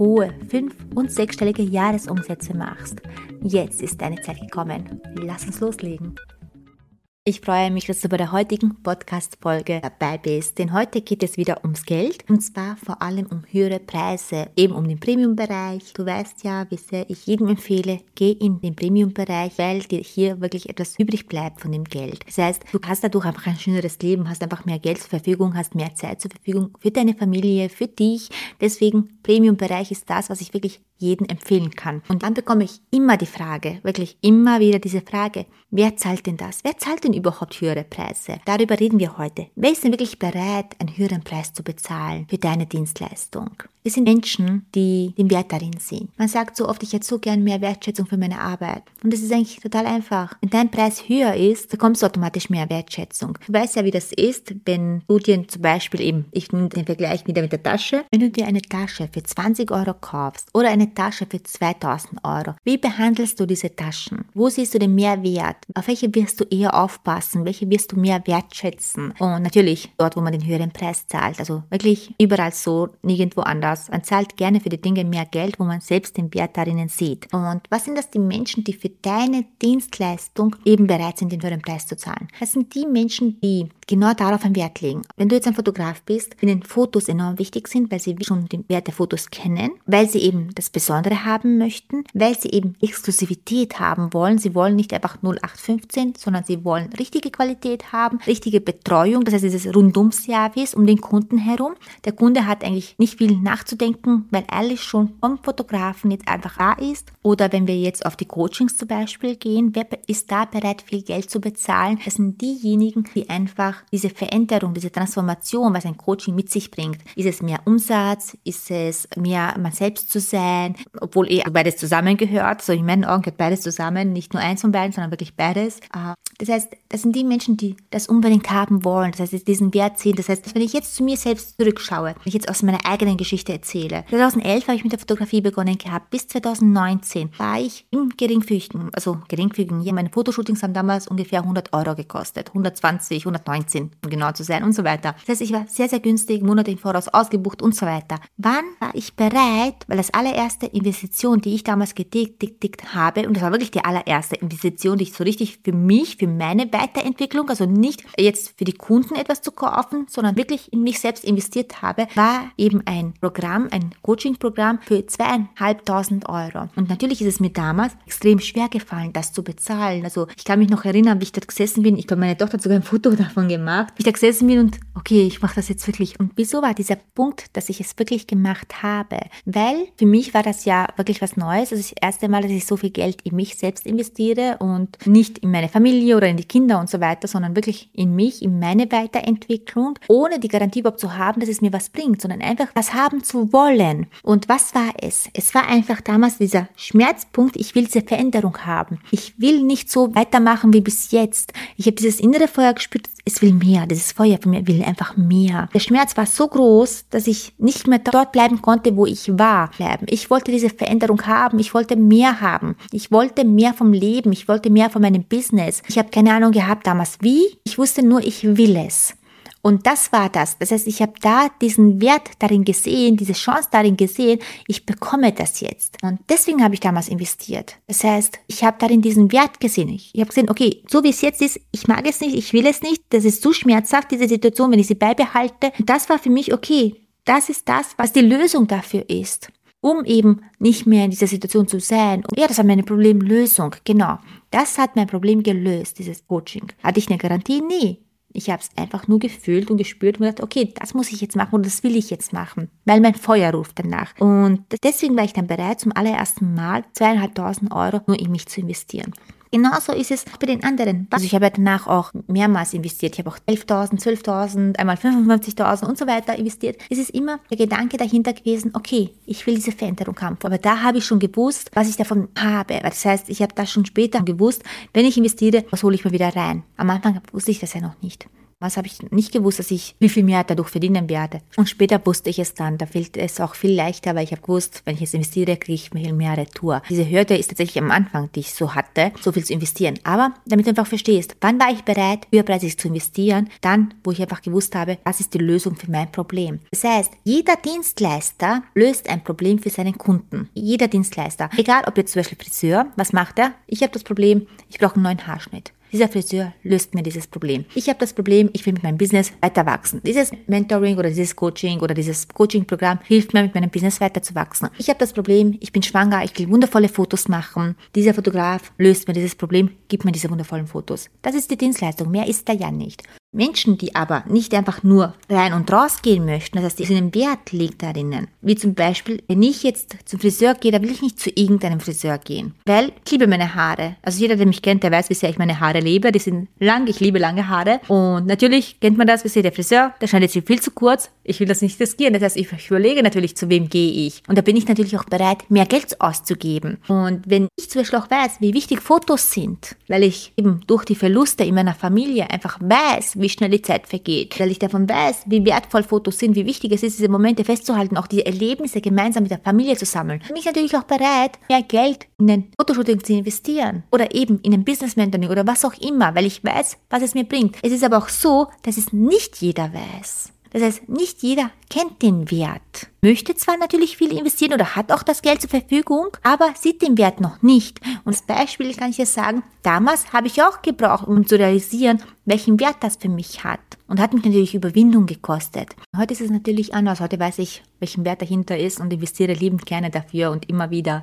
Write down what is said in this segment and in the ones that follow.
hohe fünf- und sechsstellige Jahresumsätze machst. Jetzt ist deine Zeit gekommen. Lass uns loslegen. Ich freue mich, dass du bei der heutigen Podcast-Folge dabei bist, denn heute geht es wieder ums Geld und zwar vor allem um höhere Preise, eben um den Premium-Bereich. Du weißt ja, wie sehr ich jedem empfehle, geh in den Premium-Bereich, weil dir hier wirklich etwas übrig bleibt von dem Geld. Das heißt, du hast dadurch einfach ein schöneres Leben, hast einfach mehr Geld zur Verfügung, hast mehr Zeit zur Verfügung für deine Familie, für dich. Deswegen Premium-Bereich ist das, was ich wirklich jedem empfehlen kann. Und dann bekomme ich immer die Frage, wirklich immer wieder diese Frage, wer zahlt denn das? Wer zahlt denn überhaupt höhere Preise? Darüber reden wir heute. Wer ist denn wirklich bereit, einen höheren Preis zu bezahlen für deine Dienstleistung? Es sind Menschen, die den Wert darin sehen. Man sagt so oft, ich hätte so gern mehr Wertschätzung für meine Arbeit. Und es ist eigentlich total einfach. Wenn dein Preis höher ist, bekommst du automatisch mehr Wertschätzung. Du weißt ja, wie das ist, wenn du dir zum Beispiel eben, ich nehme den Vergleich wieder mit der Tasche, wenn du dir eine Tasche für 20 Euro kaufst oder eine Tasche für 2000 Euro, wie behandelst du diese Taschen? Wo siehst du den Mehrwert? Auf welche wirst du eher aufpassen? Welche wirst du mehr wertschätzen? Und natürlich dort, wo man den höheren Preis zahlt. Also wirklich überall so, nirgendwo anders. Man zahlt gerne für die Dinge mehr Geld, wo man selbst den Wert darin sieht. Und was sind das die Menschen, die für deine Dienstleistung eben bereit sind, den höheren Preis zu zahlen? Das sind die Menschen, die genau darauf einen Wert legen. Wenn du jetzt ein Fotograf bist, denen Fotos enorm wichtig sind, weil sie schon den Wert der Fotos kennen, weil sie eben das Besondere haben möchten, weil sie eben Exklusivität haben wollen. Sie wollen nicht einfach 0815, sondern sie wollen richtige Qualität haben, richtige Betreuung, das heißt dieses Rundum-Service um den Kunden herum. Der Kunde hat eigentlich nicht viel nach nachzudenken, weil alles schon vom Fotografen jetzt einfach da ist. Oder wenn wir jetzt auf die Coachings zum Beispiel gehen, wer ist da bereit, viel Geld zu bezahlen? Das sind diejenigen, die einfach diese Veränderung, diese Transformation, was ein Coaching mit sich bringt. Ist es mehr Umsatz? Ist es mehr man selbst zu sein? Obwohl eh beides zusammengehört. So in meinen Augen gehört beides zusammen. Nicht nur eins von beiden, sondern wirklich beides. Das heißt, das sind die Menschen, die das unbedingt haben wollen. Das heißt, diesen Wert sehen. Das heißt, wenn ich jetzt zu mir selbst zurückschaue, wenn ich jetzt aus meiner eigenen Geschichte Geschichte erzähle. 2011 habe ich mit der Fotografie begonnen gehabt. Bis 2019 war ich im geringfügigen, also geringfügigen, ja, meine Fotoshootings haben damals ungefähr 100 Euro gekostet. 120, 119, um genau zu sein und so weiter. Das heißt, ich war sehr, sehr günstig, Monate im Voraus ausgebucht und so weiter. Wann war ich bereit, weil das allererste Investition, die ich damals getätigt habe, und das war wirklich die allererste Investition, die ich so richtig für mich, für meine Weiterentwicklung, also nicht jetzt für die Kunden etwas zu kaufen, sondern wirklich in mich selbst investiert habe, war eben ein Programm, ein Coaching-Programm für zweieinhalbtausend Euro. Und natürlich ist es mir damals extrem schwer gefallen, das zu bezahlen. Also ich kann mich noch erinnern, wie ich dort gesessen bin. Ich glaube, meine Tochter hat sogar ein Foto davon gemacht. Wie ich da gesessen bin und okay, ich mache das jetzt wirklich. Und wieso war dieser Punkt, dass ich es wirklich gemacht habe? Weil für mich war das ja wirklich was Neues. Also das erste Mal, dass ich so viel Geld in mich selbst investiere und nicht in meine Familie oder in die Kinder und so weiter, sondern wirklich in mich, in meine Weiterentwicklung, ohne die Garantie überhaupt zu haben, dass es mir was bringt, sondern einfach was haben zu wollen. Und was war es? Es war einfach damals dieser Schmerzpunkt, ich will diese Veränderung haben. Ich will nicht so weitermachen wie bis jetzt. Ich habe dieses innere Feuer gespürt, es will mehr. Dieses Feuer von mir will einfach mehr. Der Schmerz war so groß, dass ich nicht mehr dort bleiben konnte, wo ich war. Bleiben. Ich wollte diese Veränderung haben. Ich wollte mehr haben. Ich wollte mehr vom Leben. Ich wollte mehr von meinem Business. Ich habe keine Ahnung gehabt damals wie. Ich wusste nur, ich will es. Und das war das. Das heißt, ich habe da diesen Wert darin gesehen, diese Chance darin gesehen, ich bekomme das jetzt. Und deswegen habe ich damals investiert. Das heißt, ich habe darin diesen Wert gesehen. Ich, habe gesehen, okay, so wie es jetzt ist, ich mag es nicht, ich will es nicht, das ist zu schmerzhaft, diese Situation, wenn ich sie beibehalte. Und das war für mich, okay, das ist das, was die Lösung dafür ist um eben nicht mehr in dieser Situation zu sein. Und ja, das war meine Problemlösung, genau. Das hat mein Problem gelöst, dieses Coaching. Hatte ich eine Garantie? Nee. Ich habe es einfach nur gefühlt und gespürt und gedacht, okay, das muss ich jetzt machen und das will ich jetzt machen, weil mein Feuer ruft danach. Und deswegen war ich dann bereit, zum allerersten Mal zweieinhalbtausend Euro nur in mich zu investieren. Genauso ist es bei den anderen. Also ich habe danach auch mehrmals investiert. Ich habe auch 11.000, 12.000, einmal 55.000 und so weiter investiert. Es ist immer der Gedanke dahinter gewesen, okay, ich will diese Veränderung haben. Aber da habe ich schon gewusst, was ich davon habe. Das heißt, ich habe das schon später gewusst, wenn ich investiere, was hole ich mir wieder rein. Am Anfang wusste ich das ja noch nicht. Was habe ich nicht gewusst, dass ich wie viel mehr dadurch verdienen werde. Und später wusste ich es dann. Da fällt es auch viel leichter, weil ich habe gewusst, wenn ich jetzt investiere, kriege ich viel mehr Retour. Diese Hürde ist tatsächlich am Anfang, die ich so hatte, so viel zu investieren. Aber damit du einfach verstehst, wann war ich bereit, höherpreisig zu investieren? Dann, wo ich einfach gewusst habe, das ist die Lösung für mein Problem. Das heißt, jeder Dienstleister löst ein Problem für seinen Kunden. Jeder Dienstleister. Egal, ob jetzt zum Beispiel Friseur, was macht er? Ich habe das Problem, ich brauche einen neuen Haarschnitt. Dieser Friseur löst mir dieses Problem. Ich habe das Problem, ich will mit meinem Business weiter wachsen. Dieses Mentoring oder dieses Coaching oder dieses Coaching-Programm hilft mir, mit meinem Business weiter zu wachsen. Ich habe das Problem, ich bin schwanger, ich will wundervolle Fotos machen. Dieser Fotograf löst mir dieses Problem, gibt mir diese wundervollen Fotos. Das ist die Dienstleistung, mehr ist da ja nicht. Menschen, die aber nicht einfach nur rein und raus gehen möchten, das heißt, ihnen Wert liegt darinnen. Wie zum Beispiel, wenn ich jetzt zum Friseur gehe, da will ich nicht zu irgendeinem Friseur gehen, weil ich liebe meine Haare. Also jeder, der mich kennt, der weiß, wie sehr ich meine Haare liebe. Die sind lang, ich liebe lange Haare. Und natürlich kennt man das, wie sehr der Friseur, der schneidet sie viel zu kurz. Ich will das nicht riskieren. Das heißt, ich überlege natürlich, zu wem gehe ich. Und da bin ich natürlich auch bereit, mehr Geld auszugeben. Und wenn ich zum Beispiel auch weiß, wie wichtig Fotos sind, weil ich eben durch die Verluste in meiner Familie einfach weiß, wie schnell die Zeit vergeht, weil ich davon weiß, wie wertvoll Fotos sind, wie wichtig es ist, diese Momente festzuhalten, auch diese Erlebnisse gemeinsam mit der Familie zu sammeln. Bin ich natürlich auch bereit, mehr Geld in ein Fotoshooting zu investieren oder eben in ein Business Mentoring oder was auch immer, weil ich weiß, was es mir bringt. Es ist aber auch so, dass es nicht jeder weiß. Das heißt, nicht jeder kennt den Wert. Möchte zwar natürlich viel investieren oder hat auch das Geld zur Verfügung, aber sieht den Wert noch nicht. Und als Beispiel kann ich jetzt sagen, damals habe ich auch gebraucht, um zu realisieren, welchen Wert das für mich hat. Und hat mich natürlich Überwindung gekostet. Heute ist es natürlich anders. Heute weiß ich, welchen Wert dahinter ist und investiere liebend gerne dafür und immer wieder.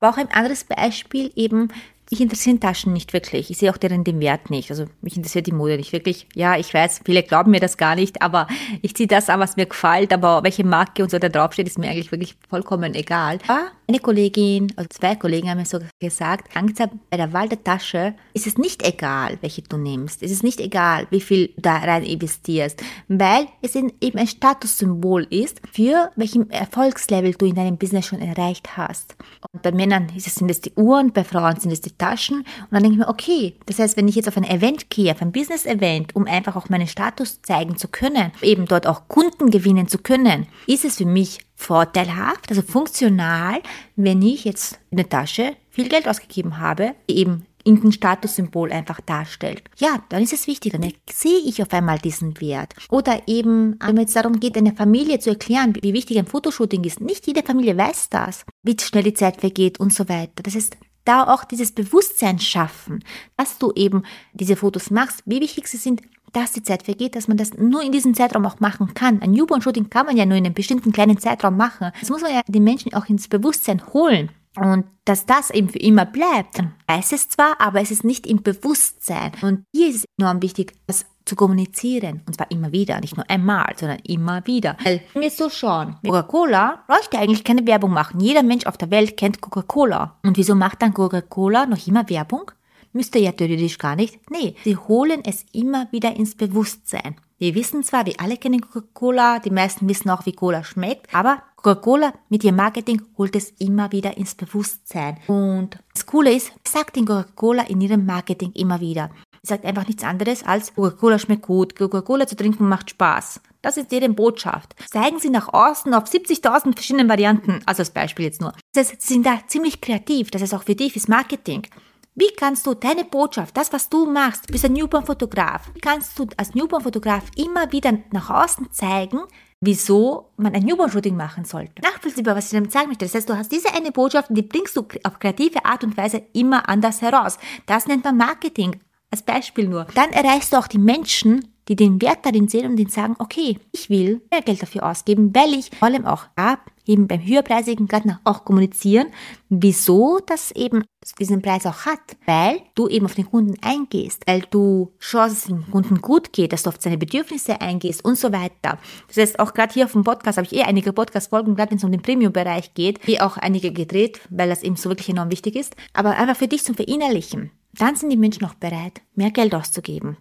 Aber auch ein anderes Beispiel eben, ich interessieren Taschen nicht wirklich. Ich sehe auch deren den Wert nicht. Also mich interessiert die Mode nicht wirklich. Ja, ich weiß, viele glauben mir das gar nicht, aber ich ziehe das an, was mir gefällt. Aber welche Marke und so da draufsteht, ist mir eigentlich wirklich vollkommen egal. Aber eine Kollegin, also zwei Kollegen haben mir so gesagt, langsam bei der Wahl der Tasche ist es nicht egal, welche du nimmst. Es ist nicht egal, wie viel du da rein investierst, weil es eben ein Statussymbol ist, für welchem Erfolgslevel du in deinem Business schon erreicht hast. Und bei Männern sind es die Uhren, bei Frauen sind es die Taschen. Und dann denke ich mir, okay, das heißt, wenn ich jetzt auf ein Event gehe, auf ein Business-Event, um einfach auch meinen Status zeigen zu können, eben dort auch Kunden gewinnen zu können, ist es für mich vorteilhaft, also funktional, wenn ich jetzt in der Tasche viel Geld ausgegeben habe, eben in den Statussymbol einfach darstellt. Ja, dann ist es wichtig, dann sehe ich auf einmal diesen Wert. Oder eben, wenn es darum geht, einer Familie zu erklären, wie wichtig ein Fotoshooting ist. Nicht jede Familie weiß das, wie schnell die Zeit vergeht und so weiter. Das heißt, da auch dieses Bewusstsein schaffen, dass du eben diese Fotos machst, wie wichtig sie sind, dass die Zeit vergeht, dass man das nur in diesem Zeitraum auch machen kann. Ein Newborn-Shooting kann man ja nur in einem bestimmten kleinen Zeitraum machen. Das muss man ja den Menschen auch ins Bewusstsein holen. Und dass das eben für immer bleibt, weiß es zwar, aber es ist nicht im Bewusstsein. Und hier ist es enorm wichtig, das zu kommunizieren. Und zwar immer wieder, nicht nur einmal, sondern immer wieder. Weil, wenn wir so schauen, Coca-Cola bräuchte eigentlich keine Werbung machen. Jeder Mensch auf der Welt kennt Coca-Cola. Und wieso macht dann Coca-Cola noch immer Werbung? Müsste ja theoretisch gar nicht. Nee, sie holen es immer wieder ins Bewusstsein. Wir wissen zwar, wir alle kennen Coca-Cola, die meisten wissen auch, wie Cola schmeckt, aber Coca-Cola mit ihrem Marketing holt es immer wieder ins Bewusstsein. Und das Coole ist, sagt den Coca-Cola in ihrem Marketing immer wieder. Sie sagt einfach nichts anderes als Coca-Cola schmeckt gut, Coca-Cola zu trinken macht Spaß. Das ist deren Botschaft. Zeigen Sie nach außen auf 70.000 verschiedenen Varianten, also als Beispiel jetzt nur. Das heißt, Sie sind da ziemlich kreativ, das ist auch für dich fürs Marketing. Wie kannst du deine Botschaft, das, was du machst, bist ein Newborn-Fotograf, kannst du als Newborn-Fotograf immer wieder nach außen zeigen, wieso man ein Newborn-Shooting machen sollte. Nachvollziehbar, was ich damit sagen möchte. Das heißt, du hast diese eine Botschaft die bringst du auf kreative Art und Weise immer anders heraus. Das nennt man Marketing. Als Beispiel nur. Dann erreichst du auch die Menschen, die den Wert darin sehen und den sagen, okay, ich will mehr Geld dafür ausgeben, weil ich vor allem auch ab eben beim höherpreisigen Gartner auch kommunizieren, wieso das eben diesen Preis auch hat, weil du eben auf den Kunden eingehst, weil du es dem Kunden gut geht, dass du auf seine Bedürfnisse eingehst und so weiter. Das heißt, auch gerade hier auf dem Podcast habe ich eh einige Podcast-Folgen, gerade wenn es um den Premium-Bereich geht, eh auch einige gedreht, weil das eben so wirklich enorm wichtig ist, aber einfach für dich zum Verinnerlichen. dann sind die Menschen auch bereit, mehr Geld auszugeben.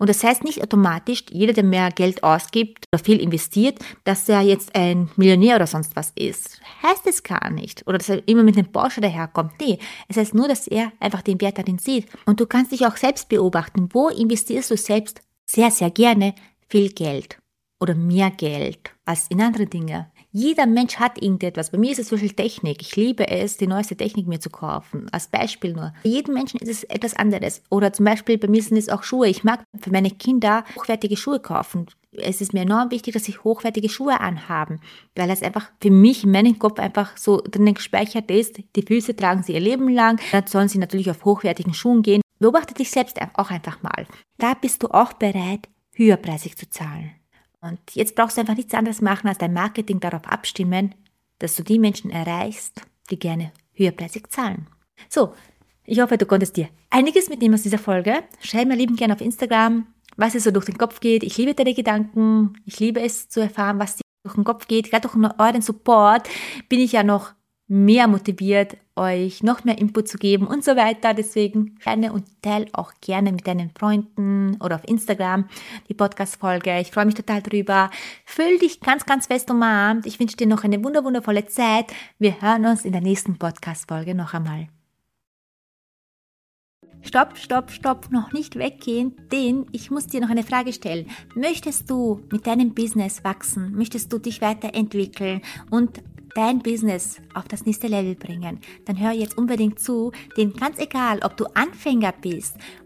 Und das heißt nicht automatisch, jeder, der mehr Geld ausgibt oder viel investiert, dass er jetzt ein Millionär oder sonst was ist. Heißt es gar nicht. Oder dass er immer mit einem Porsche daherkommt. Nee, es heißt nur, dass er einfach den Wert darin sieht. Und du kannst dich auch selbst beobachten. Wo investierst du selbst sehr, sehr gerne viel Geld? Oder mehr Geld als in andere Dinge? Jeder Mensch hat irgendetwas. Bei mir ist es zum Beispiel Technik. Ich liebe es, die neueste Technik mir zu kaufen. Als Beispiel nur. Bei jedem Menschen ist es etwas anderes. Oder zum Beispiel bei mir sind es auch Schuhe. Ich mag für meine Kinder hochwertige Schuhe kaufen. Es ist mir enorm wichtig, dass sie hochwertige Schuhe anhaben, weil das einfach für mich in meinem Kopf einfach so drinnen gespeichert ist. Die Füße tragen sie ihr Leben lang. Dann sollen sie natürlich auf hochwertigen Schuhen gehen. Beobachte dich selbst auch einfach mal. Da bist du auch bereit, höherpreisig zu zahlen. Und jetzt brauchst du einfach nichts anderes machen, als dein Marketing darauf abstimmen, dass du die Menschen erreichst, die gerne höherpreisig zahlen. So, ich hoffe, du konntest dir einiges mitnehmen aus dieser Folge. Schreib mir lieben gerne auf Instagram, was dir so durch den Kopf geht. Ich liebe deine Gedanken. Ich liebe es zu erfahren, was dir durch den Kopf geht. Gerade durch euren Support bin ich ja noch mehr motiviert, euch noch mehr Input zu geben und so weiter. Deswegen gerne und teile auch gerne mit deinen Freunden oder auf Instagram die Podcast-Folge. Ich freue mich total drüber. Fühl dich ganz, ganz fest umarmt. Ich wünsche dir noch eine wunderwundervolle Zeit. Wir hören uns in der nächsten Podcast-Folge noch einmal. Stopp, stopp, stopp, noch nicht weggehen, denn ich muss dir noch eine Frage stellen. Möchtest du mit deinem Business wachsen? Möchtest du dich weiterentwickeln und dein Business auf das nächste Level bringen, dann hör jetzt unbedingt zu, denn ganz egal, ob du Anfänger bist